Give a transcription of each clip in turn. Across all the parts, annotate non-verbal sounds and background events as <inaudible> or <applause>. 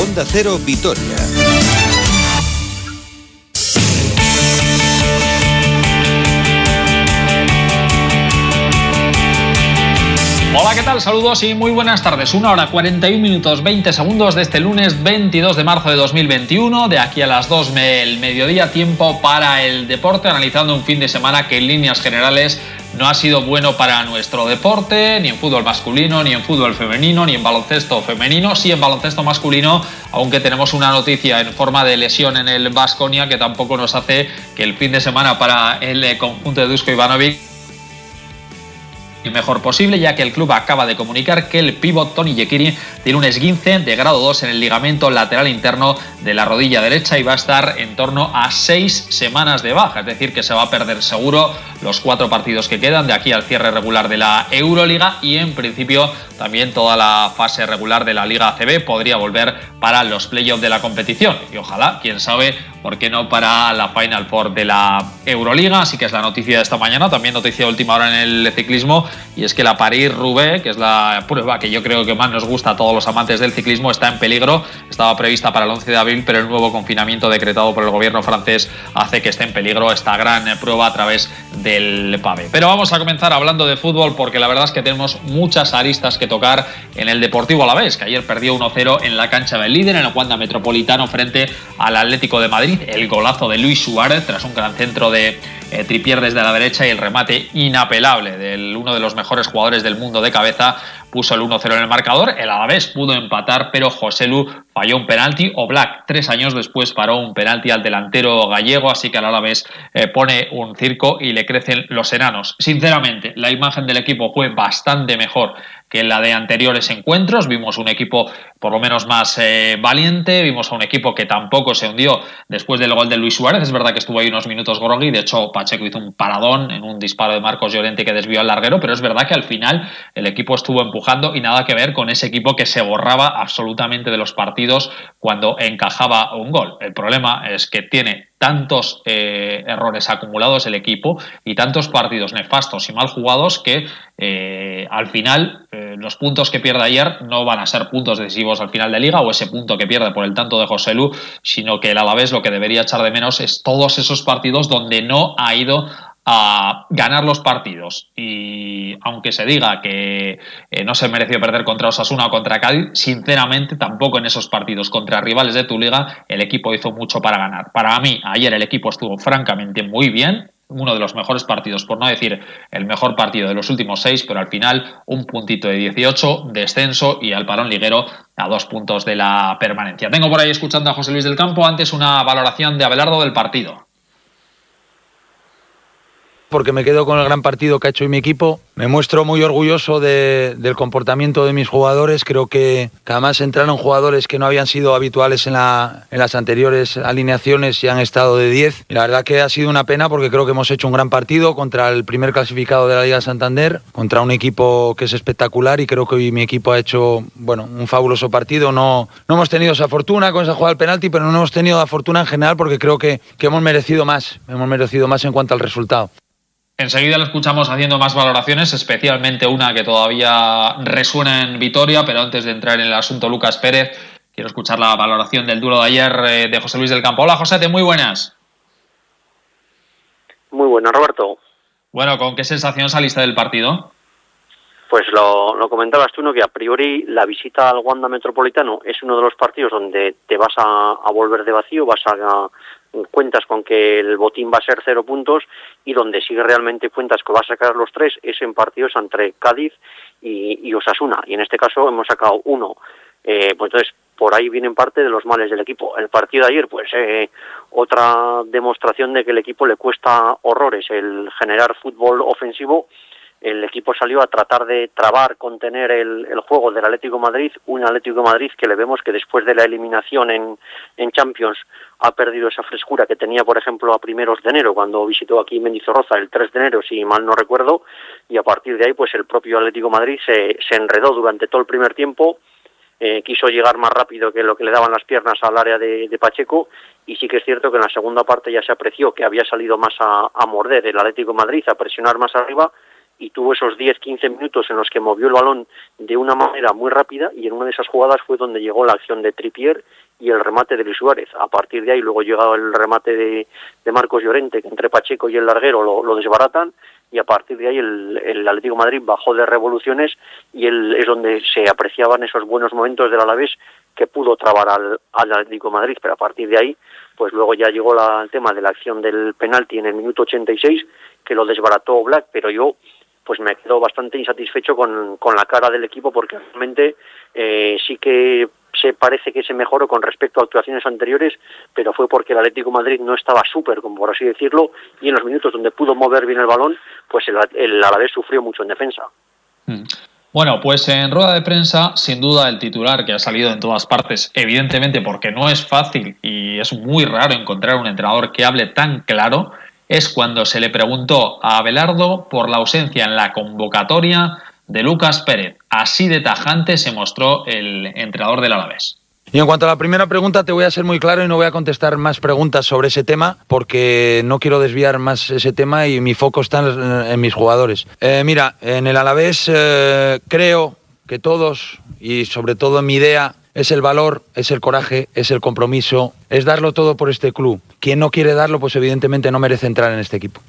Onda Cero Vitoria. Hola, ¿qué tal? Saludos y muy buenas tardes. Una hora 41 minutos 20 segundos de este lunes 22 de marzo de 2021. De aquí a las 2 el mediodía, tiempo para el deporte, analizando un fin de semana que en líneas generales no ha sido bueno para nuestro deporte, ni en fútbol masculino, ni en fútbol femenino, ni en baloncesto femenino, sí en baloncesto masculino, aunque tenemos una noticia en forma de lesión en el Vasconia que tampoco nos hace que el fin de semana para el conjunto de Dusko Ivanovic y mejor posible, ya que el club acaba de comunicar que el pívot Tony Yekiri tiene un esguince de grado 2 en el ligamento lateral interno de la rodilla derecha y va a estar en torno a seis semanas de baja, es decir, que se va a perder seguro los cuatro partidos que quedan de aquí al cierre regular de la Euroliga y en principio también toda la fase regular de la Liga ACB podría volver para los playoffs de la competición. Y ojalá, quién sabe, por qué no para la Final Four de la Euroliga, así que es la noticia de esta mañana, también noticia de última hora en el ciclismo y es que la París-Roubaix, que es la prueba que yo creo que más nos gusta a todos los amantes del ciclismo, está en peligro, estaba prevista para el 11 de abril, pero el nuevo confinamiento decretado por el gobierno francés hace que esté en peligro esta gran prueba a través del PAVE. Pero vamos a comenzar hablando de fútbol porque la verdad es que tenemos muchas aristas que tocar en el Deportivo Alavés, que ayer perdió 1-0 en la cancha del líder, en el Wanda Metropolitano frente al Atlético de Madrid, el golazo de Luis Suárez tras un gran centro de eh, Tripier desde la derecha y el remate inapelable de uno de los mejores jugadores del mundo de cabeza puso el 1-0 en el marcador. El Alavés pudo empatar, pero José Lu falló un penalti. O Black, tres años después, paró un penalti al delantero gallego. Así que el Alavés eh, pone un circo y le crecen los enanos. Sinceramente, la imagen del equipo fue bastante mejor que en la de anteriores encuentros. Vimos un equipo por lo menos más eh, valiente, vimos a un equipo que tampoco se hundió después del gol de Luis Suárez. Es verdad que estuvo ahí unos minutos groggy, de hecho Pacheco hizo un paradón en un disparo de Marcos Llorente que desvió al larguero, pero es verdad que al final el equipo estuvo empujando y nada que ver con ese equipo que se borraba absolutamente de los partidos cuando encajaba un gol. El problema es que tiene tantos eh, errores acumulados el equipo y tantos partidos nefastos y mal jugados que eh, al final eh, los puntos que pierde ayer no van a ser puntos decisivos al final de liga o ese punto que pierde por el tanto de José Lu, sino que el Alavés lo que debería echar de menos es todos esos partidos donde no ha ido a ganar los partidos. Y aunque se diga que eh, no se mereció perder contra Osasuna o contra Cádiz, sinceramente tampoco en esos partidos contra rivales de tu liga el equipo hizo mucho para ganar. Para mí, ayer el equipo estuvo francamente muy bien, uno de los mejores partidos, por no decir el mejor partido de los últimos seis, pero al final un puntito de 18, descenso y al parón liguero a dos puntos de la permanencia. Tengo por ahí escuchando a José Luis del Campo antes una valoración de Abelardo del partido porque me quedo con el gran partido que ha hecho mi equipo. Me muestro muy orgulloso del comportamiento de mis jugadores. Creo que, además entraron jugadores que no habían sido habituales en, las anteriores alineaciones y han estado de 10. la verdad que ha sido una pena porque creo que hemos hecho un gran partido contra el primer clasificado de la Liga Santander, contra un equipo que es espectacular y creo que hoy mi equipo ha hecho bueno, un fabuloso partido. No, no hemos tenido esa fortuna con esa jugada del penalti, pero no hemos tenido la fortuna en general porque creo que, que hemos merecido más. Hemos merecido más en cuanto al resultado. Enseguida lo escuchamos haciendo más valoraciones, especialmente una que todavía resuena en Vitoria, pero antes de entrar en el asunto Lucas Pérez, quiero escuchar la valoración del duro de ayer eh, de José Luis del Campo. Hola José, muy buenas. Muy buenas, Roberto. Bueno, ¿con qué sensación saliste del partido? Pues lo, comentabas tú, ¿no? que a priori la visita al Wanda Metropolitano es uno de los partidos donde te vas a, a volver de vacío, vas a, cuentas con que el botín va a ser cero puntos y donde sigue realmente cuentas que va a sacar los tres es en partidos entre Cádiz y, Osasuna. Y en este caso hemos sacado uno. Eh, pues entonces, por ahí vienen parte de los males del equipo. El partido de ayer, pues eh, otra demostración de que el equipo le cuesta horrores el generar fútbol ofensivo el equipo salió a tratar de trabar, contener el, juego del Atlético Madrid, un Atlético Madrid que le vemos que después de la eliminación en, Champions ha perdido esa frescura que tenía, por ejemplo, a primeros de enero, cuando visitó aquí Mendizorroza el 3 de enero, si mal no recuerdo, y a partir de ahí, pues el propio Atlético Madrid se, se enredó durante todo el primer tiempo, eh, quiso llegar más rápido que lo que le daban las piernas al área de, Pacheco y sí que es cierto que en la segunda parte ya se apreció que había salido más a morder el Atlético Madrid, a presionar más arriba y tuvo esos 10-15 minutos en los que movió el balón de una manera muy rápida y en una de esas jugadas fue donde llegó la acción de Tripier y el remate de Luis Suárez. A partir de ahí luego llegó el remate de, de Marcos Llorente, que entre Pacheco y el larguero lo, desbaratan y a partir de ahí el, el Atlético Madrid bajó de revoluciones y el, es donde se apreciaban esos buenos momentos del Alavés que pudo trabar al, al Atlético Madrid, pero a partir de ahí pues luego ya llegó la, el tema de la acción del penalti en el minuto 86 que lo desbarató Black, pero yo pues me quedo bastante insatisfecho con, con la cara del equipo porque realmente eh, sí que se parece que se mejoró con respecto a actuaciones anteriores, pero fue porque el Atlético Madrid no estaba súper, como por así decirlo, y en los minutos donde pudo mover bien el balón, pues el, el Alavés sufrió mucho en defensa. Mm. Bueno, pues en rueda de prensa, sin duda el titular que ha salido en todas partes, evidentemente porque no es fácil y es muy raro encontrar un entrenador que hable tan claro, es cuando se le preguntó a Abelardo por la ausencia en la convocatoria de Lucas Pérez. Así de tajante se mostró el entrenador del Alavés. Y en cuanto a la primera pregunta, te voy a ser muy claro y no voy a contestar más preguntas sobre ese tema porque no quiero desviar más ese tema y mi foco está en, mis jugadores. Eh, mira, en el Alavés eh, creo que todos, y sobre todo en mi idea, es el valor, es el coraje, es el compromiso, es darlo todo por este club. Quien no quiere darlo, pues evidentemente no merece entrar en este equipo.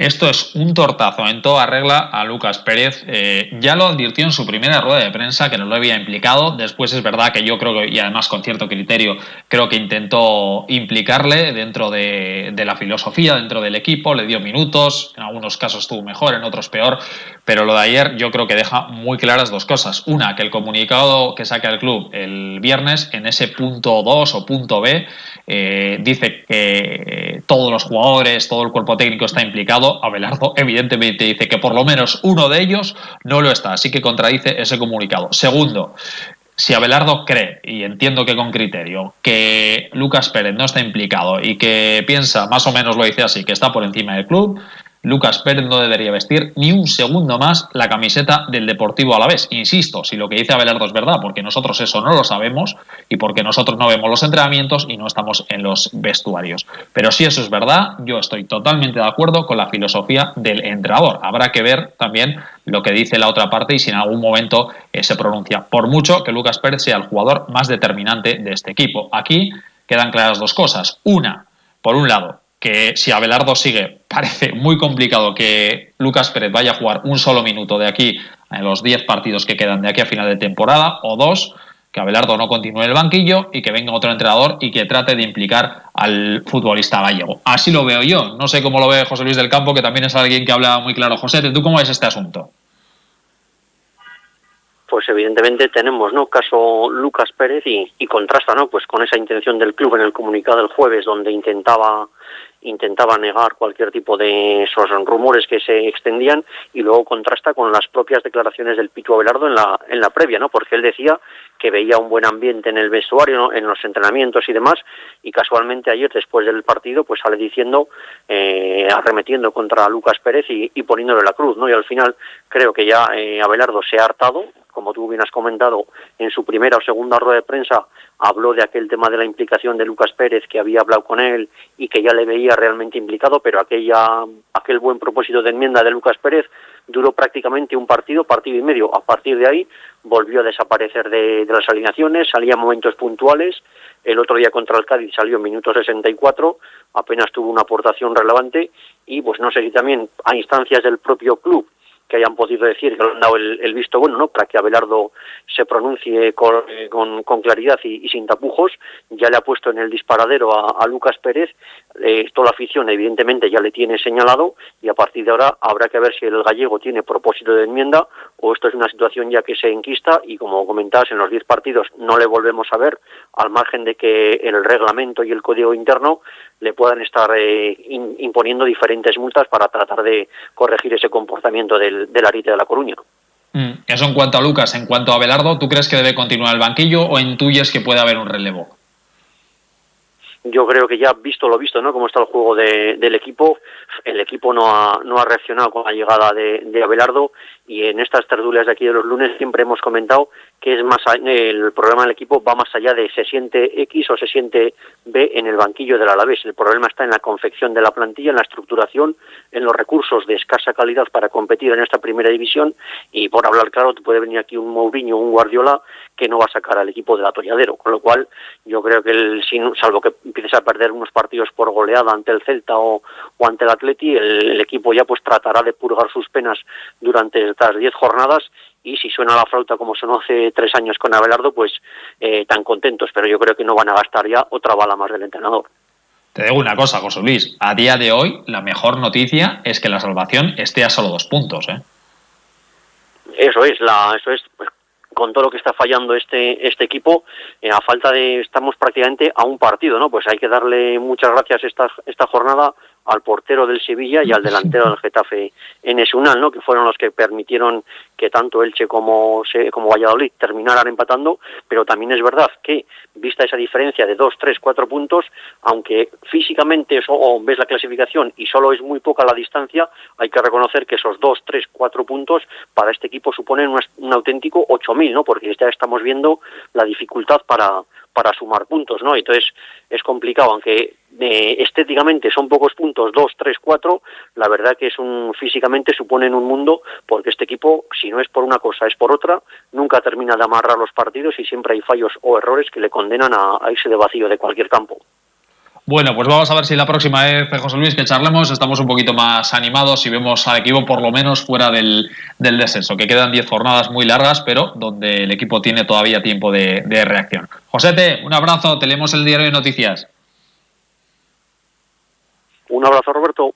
Esto es un tortazo en toda regla a Lucas Pérez. Eh, ya lo advirtió en su primera rueda de prensa que no lo había implicado. Después es verdad que yo creo que, y además con cierto criterio, creo que intentó implicarle dentro de, la filosofía, dentro del equipo. Le dio minutos, en algunos casos estuvo mejor, en otros peor. Pero lo de ayer yo creo que deja muy claras dos cosas. Una, que el comunicado que saca el club el viernes, en ese punto 2 o punto B, eh, dice que todos los jugadores, todo el cuerpo técnico está implicado. Abelardo evidentemente dice que por lo menos uno de ellos no lo está, así que contradice ese comunicado. Segundo, si Abelardo cree, y entiendo que con criterio, que Lucas Pérez no está implicado y que piensa, más o menos lo dice así, que está por encima del club, Lucas Pérez no debería vestir ni un segundo más la camiseta del Deportivo Alavés. Insisto, si lo que dice Abelardo es verdad, porque nosotros eso no lo sabemos y porque nosotros no vemos los entrenamientos y no estamos en los vestuarios. Pero si eso es verdad, yo estoy totalmente de acuerdo con la filosofía del entrenador. Habrá que ver también lo que dice la otra parte y si en algún momento eh, se pronuncia. Por mucho que Lucas Pérez sea el jugador más determinante de este equipo. Aquí quedan claras dos cosas. Una, por un lado, que si Abelardo sigue, parece muy complicado que Lucas Pérez vaya a jugar un solo minuto de aquí en los 10 partidos que quedan de aquí a final de temporada, o dos, que Abelardo no continúe el banquillo y que venga otro entrenador y que trate de implicar al futbolista gallego. Así lo veo yo. No sé cómo lo ve José Luis del Campo, que también es alguien que habla muy claro. José, ¿tú cómo ves este asunto? pues evidentemente tenemos no caso Lucas Pérez y, y, contrasta no pues con esa intención del club en el comunicado del jueves donde intentaba intentaba negar cualquier tipo de esos rumores que se extendían y luego contrasta con las propias declaraciones del Pitu Abelardo en la en la previa no porque él decía que veía un buen ambiente en el vestuario en los entrenamientos y demás y casualmente ayer después del partido pues sale diciendo eh, arremetiendo contra Lucas Pérez y, y, poniéndole la cruz no y al final creo que ya eh, Abelardo se ha hartado como tú bien has comentado, en su primera o segunda rueda de prensa habló de aquel tema de la implicación de Lucas Pérez, que había hablado con él y que ya le veía realmente implicado, pero aquella, aquel buen propósito de enmienda de Lucas Pérez duró prácticamente un partido, partido y medio. A partir de ahí volvió a desaparecer de, de las alineaciones, salía en momentos puntuales. El otro día contra el Cádiz salió en minutos 64, apenas tuvo una aportación relevante y pues no sé si también a instancias del propio club que hayan podido decir que le han dado el, visto bueno, ¿no? Para que Abelardo se pronuncie con, con, claridad y, sin tapujos. Ya le ha puesto en el disparadero a, Lucas Pérez. Eh, toda la afición, evidentemente, ya le tiene señalado y a partir de ahora habrá que ver si el gallego tiene propósito de enmienda o esto es una situación ya que se enquista y, como comentabas, en los 10 partidos no le volvemos a ver, al margen de que el reglamento y el código interno le puedan estar eh, imponiendo diferentes multas para tratar de corregir ese comportamiento del, del Arite de la Coruña. Mm, eso en cuanto a Lucas, en cuanto a Belardo, ¿tú crees que debe continuar el banquillo o intuyes que puede haber un relevo? Yo creo que ya visto lo visto, ¿no? Cómo está el juego de, del equipo, el equipo no ha, no ha reaccionado con la llegada de, de Abelardo y en estas tertulias de aquí de los lunes siempre hemos comentado que es más el problema del equipo va más allá de se siente X o se siente B en el banquillo del Alavés. El problema está en la confección de la plantilla, en la estructuración, en los recursos de escasa calidad para competir en esta primera división y por hablar claro te puede venir aquí un Mourinho, un Guardiola que no va a sacar al equipo del atolladero, con lo cual yo creo que el, salvo que empieces a perder unos partidos por goleada ante el Celta o, ante el Atleti, el, equipo ya pues tratará de purgar sus penas durante estas diez jornadas y si suena la flauta como sonó hace tres años con Abelardo, pues eh, tan contentos, pero yo creo que no van a gastar ya otra bala más del entrenador. Te digo una cosa, José Luis, a día de hoy la mejor noticia es que la salvación esté a solo dos puntos. ¿eh? Eso es, la, eso es pues, con todo lo que está fallando este este equipo, eh, a falta de estamos prácticamente a un partido, ¿no? Pues hay que darle muchas gracias esta esta jornada al portero del Sevilla y al delantero del Getafe en Esunal, ¿no? que fueron los que permitieron que tanto Elche como, como Valladolid terminaran empatando, pero también es verdad que, vista esa diferencia de dos, tres, cuatro puntos, aunque físicamente o ves la clasificación y solo es muy poca la distancia, hay que reconocer que esos dos, tres, cuatro puntos para este equipo suponen un, un auténtico 8.000, ¿no? porque ya estamos viendo la dificultad para, para sumar puntos, ¿no? Entonces es complicado, aunque eh, estéticamente son pocos puntos, dos, tres, cuatro, la verdad que es un físicamente suponen un mundo porque este equipo, si no es por una cosa, es por otra, nunca termina de amarrar los partidos y siempre hay fallos o errores que le condenan a, a irse de vacío de cualquier campo. Bueno, pues vamos a ver si la próxima vez, José Luis, que charlemos, estamos un poquito más animados y vemos al equipo por lo menos fuera del, descenso, que quedan 10 jornadas muy largas, pero donde el equipo tiene todavía tiempo de, de reacción. Josete, un abrazo, te leemos el diario de noticias. Un abrazo, Roberto.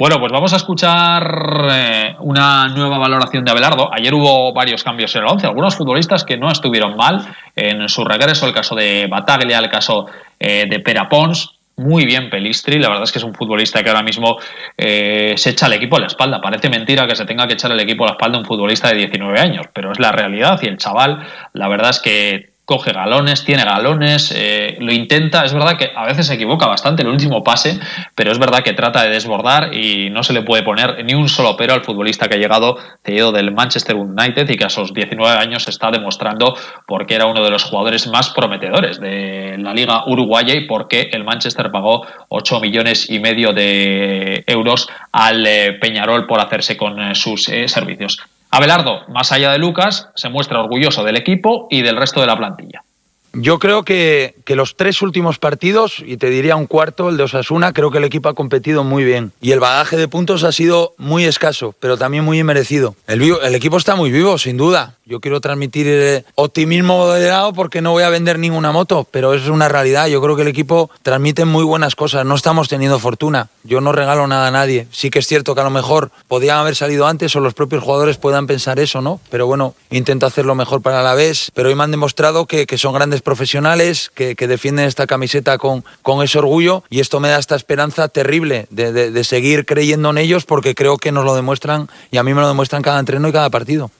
Bueno, pues vamos a escuchar eh, una nueva valoración de Abelardo. Ayer hubo varios cambios en el 11, algunos futbolistas que no estuvieron mal en su regreso, el caso de Bataglia, el caso eh, de Perapons, muy bien Pelistri, la verdad es que es un futbolista que ahora mismo eh, se echa al equipo a la espalda. Parece mentira que se tenga que echar el equipo a la espalda un futbolista de 19 años, pero es la realidad y el chaval, la verdad es que coge galones, tiene galones, eh, lo intenta. Es verdad que a veces se equivoca bastante el último pase, pero es verdad que trata de desbordar y no se le puede poner ni un solo pero al futbolista que ha llegado cedido del Manchester United y que a sus 19 años está demostrando porque era uno de los jugadores más prometedores de la liga uruguaya y porque el Manchester pagó 8 millones y medio de euros al eh, Peñarol por hacerse con eh, sus servicios. Abelardo, más allá de Lucas, se muestra orgulloso del equipo y del resto de la plantilla. Yo creo que, que, los tres últimos partidos, y te diría un cuarto, el de Osasuna, creo que el equipo ha competido muy bien. Y el bagaje de puntos ha sido muy escaso, pero también muy merecido. El, el equipo está muy vivo, sin duda. Yo quiero transmitir eh, optimismo moderado porque no voy a vender ninguna moto, pero es una realidad. Yo creo que el equipo transmite muy buenas cosas. No estamos teniendo fortuna. Yo no regalo nada a nadie. Sí que es cierto que a lo mejor podían haber salido antes o los propios jugadores puedan pensar eso, ¿no? Pero bueno, intento hacerlo mejor para la vez. Pero hoy me han demostrado que, que son grandes profesionales, que, que, defienden esta camiseta con, con ese orgullo y esto me da esta esperanza terrible de, de, de seguir creyendo en ellos porque creo que nos lo demuestran y a mí me lo demuestran cada entreno y cada partido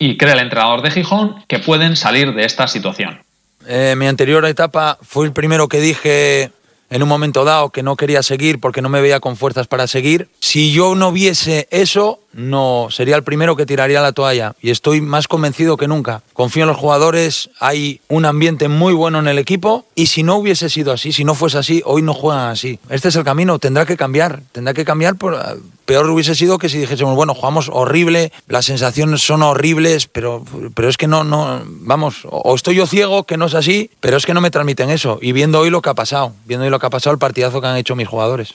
y cree el entrenador de Gijón que pueden salir de esta situación. Eh, mi anterior etapa fue el primero que dije en un momento dado que no quería seguir porque no me veía con fuerzas para seguir. Si yo no viese eso, no sería el primero que tiraría la toalla y estoy más convencido que nunca. Confío en los jugadores, hay un ambiente muy bueno en el equipo y si no hubiese sido así, si no fuese así, hoy no juegan así. Este es el camino, tendrá que cambiar, tendrá que cambiar. Por, peor hubiese sido que si dijésemos, bueno, jugamos horrible, las sensaciones son horribles, pero, pero es que no, no, vamos, o estoy yo ciego, que no es así, pero es que no me transmiten eso. Y viendo hoy lo que ha pasado, viendo hoy lo que ha pasado, el partidazo que han hecho mis jugadores.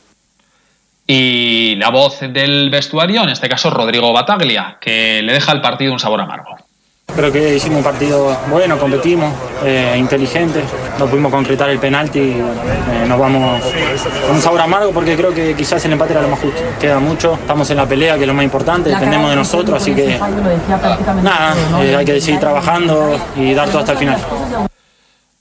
Y la voz del vestuario, en este caso Rodrigo Bataglia, que le deja al partido un sabor amargo. Creo que hicimos un partido bueno, competimos, eh, inteligente, no pudimos concretar el penalti, eh, nos vamos con un sabor amargo porque creo que quizás el empate era lo más justo. Queda mucho, estamos en la pelea que es lo más importante, dependemos de nosotros, así que nada, eh, hay que seguir trabajando y dar todo hasta el final.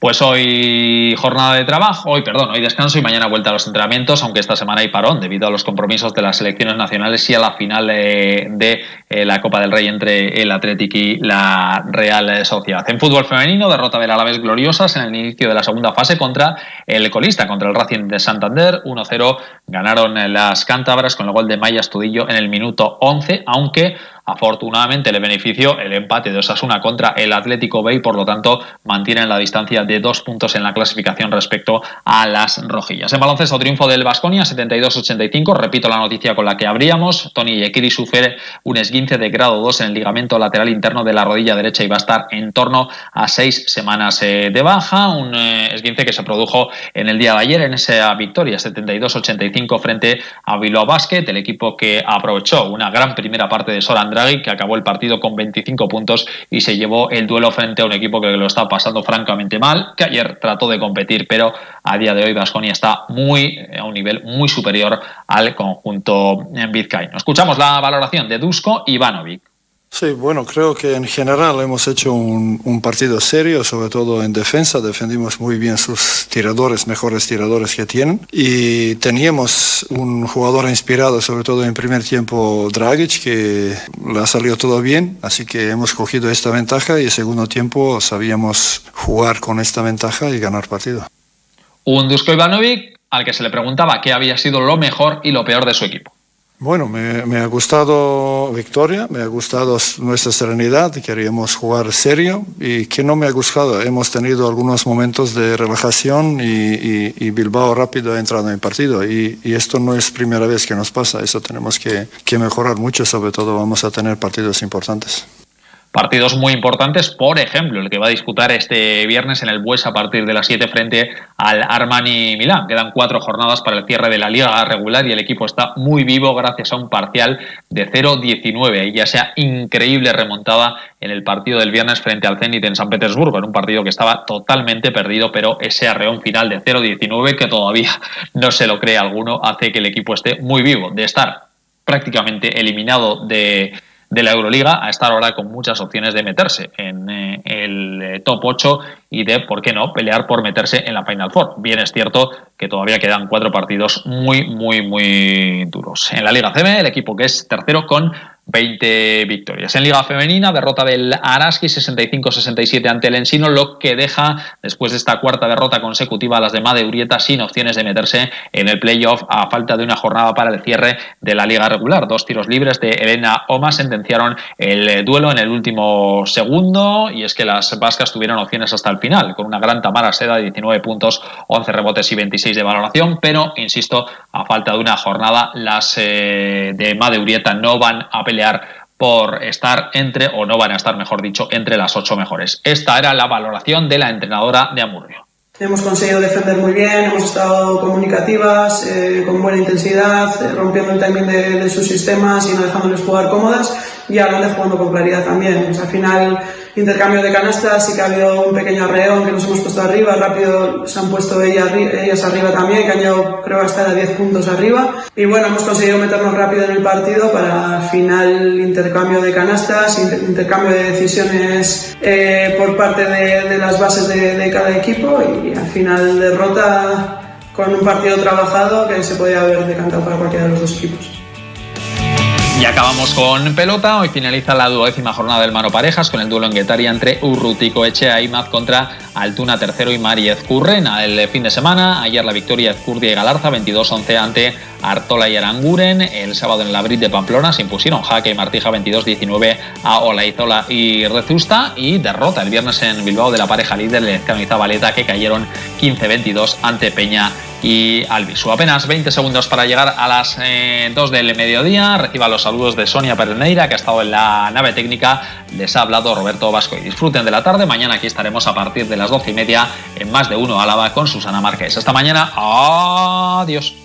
Pues hoy jornada de trabajo, hoy perdón, hoy descanso y mañana vuelta a los entrenamientos, aunque esta semana hay parón debido a los compromisos de las selecciones nacionales y a la final de, eh, la Copa del Rey entre el Athletic y la Real Sociedad. En fútbol femenino, derrota del Alavés gloriosas en el inicio de la segunda fase contra el colista, contra el Racing de Santander. 1-0 ganaron las cántabras con el gol de Maya Estudillo en el minuto 11, aunque Afortunadamente le benefició el empate de Osasuna contra el Atlético B y por lo tanto mantienen la distancia de dos puntos en la clasificación respecto a las rojillas. En baloncesto, triunfo del Vasconia 72-85. Repito la noticia con la que abríamos. Tony Yekiri sufre un esguince de grado 2 en el ligamento lateral interno de la rodilla derecha y va a estar en torno a seis semanas eh, de baja. Un eh, esguince que se produjo en el día de ayer en esa victoria 72-85 frente a Bilbao Basket, el equipo que aprovechó una gran primera parte de Soran Draghi, que acabó el partido con 25 puntos y se llevó el duelo frente a un equipo que lo está pasando francamente mal, que ayer trató de competir, pero a día de hoy Vasconia está muy a un nivel muy superior al conjunto en vizcaíno. Escuchamos la valoración de Dusko Ivanovic. Sí, bueno, creo que en general hemos hecho un, partido serio, sobre todo en defensa. Defendimos muy bien sus tiradores, mejores tiradores que tienen. Y teníamos un jugador inspirado, sobre todo en primer tiempo, Dragic, que le ha salido todo bien. Así que hemos cogido esta ventaja y en segundo tiempo sabíamos jugar con esta ventaja y ganar partido. Un Dusko Ivanovic al que se le preguntaba qué había sido lo mejor y lo peor de su equipo. Bueno, me, ha gustado Victoria, me ha gustado nuestra serenidad, queríamos jugar serio y que no me ha gustado. Hemos tenido algunos momentos de relajación y, Bilbao rápido ha entrado en partido y, esto no es primera vez que nos pasa, eso tenemos que, que mejorar mucho, sobre todo vamos a tener partidos importantes. Partidos muy importantes, por ejemplo, el que va a disputar este viernes en el Bues a partir de las 7 frente al Armani Milán. Quedan cuatro jornadas para el cierre de la liga regular y el equipo está muy vivo gracias a un parcial de 0-19 y ya sea increíble remontada en el partido del viernes frente al Zenit en San Petersburgo, en un partido que estaba totalmente perdido, pero ese arreón final de 0-19 que todavía <laughs> no se lo cree alguno hace que el equipo esté muy vivo de estar prácticamente eliminado de de la Euroliga a estar ahora con muchas opciones de meterse en eh, el eh, top 8 y de, ¿por qué no?, pelear por meterse en la Final Four. Bien es cierto que todavía quedan cuatro partidos muy, muy, muy duros. En la Liga CB, el equipo que es tercero con 20 victorias. En Liga Femenina, derrota del Araski 65-67 ante el Ensino, lo que deja, después de esta cuarta derrota consecutiva, a las de Made Urieta sin opciones de meterse en el playoff a falta de una jornada para el cierre de la Liga regular. Dos tiros libres de Elena Oma sentenciaron el duelo en el último segundo y es que las vascas tuvieron opciones hasta el final, con una gran Tamara Seda de 19 puntos, 11 rebotes y 26 de valoración, pero, insisto, a falta de una jornada, las eh, de Made Urieta no van a por estar entre, o no van a estar, mejor dicho, entre las ocho mejores. Esta era la valoración de la entrenadora de Amurrio. Hemos conseguido defender muy bien, hemos estado comunicativas, eh, con buena intensidad, eh, rompiendo el timing de, sus sistemas y no dejándoles jugar cómodas y ahora jugando con claridad también. al final intercambio de canastas, sí que ha habido un pequeño arreón que nos hemos puesto arriba, rápido se han puesto ellas, arriba también, que han llegado creo hasta a 10 puntos arriba. Y bueno, hemos conseguido meternos rápido en el partido para al final intercambio de canastas, intercambio de decisiones eh, por parte de, las bases de cada equipo y al final derrota con un partido trabajado que se podía haber decantado para cualquiera de los dos equipos. Y acabamos con pelota. Hoy finaliza la duodécima jornada del Mano Parejas con el duelo en Guetaria entre Urrutico Echea y Maz contra Altuna tercero y Mariez Currena. El fin de semana, ayer la victoria Ezcurdia y Galarza 22-11 ante Artola y Aranguren. El sábado en el Labrit de Pamplona se impusieron Jaque y Martija 22-19 a Olaizola y Rezusta. Y derrota el viernes en Bilbao de la pareja líder Lezcano y Zabaleta que cayeron 15-22 ante Peña y Albisu. Apenas 20 segundos para llegar a las 2 eh, del mediodía. Reciba los saludos de Sonia Pereneira, que ha estado en la nave técnica. Les ha hablado Roberto Vasco y disfruten de la tarde. Mañana aquí estaremos a partir de las 12 y media en más de uno Álava con Susana Márquez. Hasta mañana. Adiós.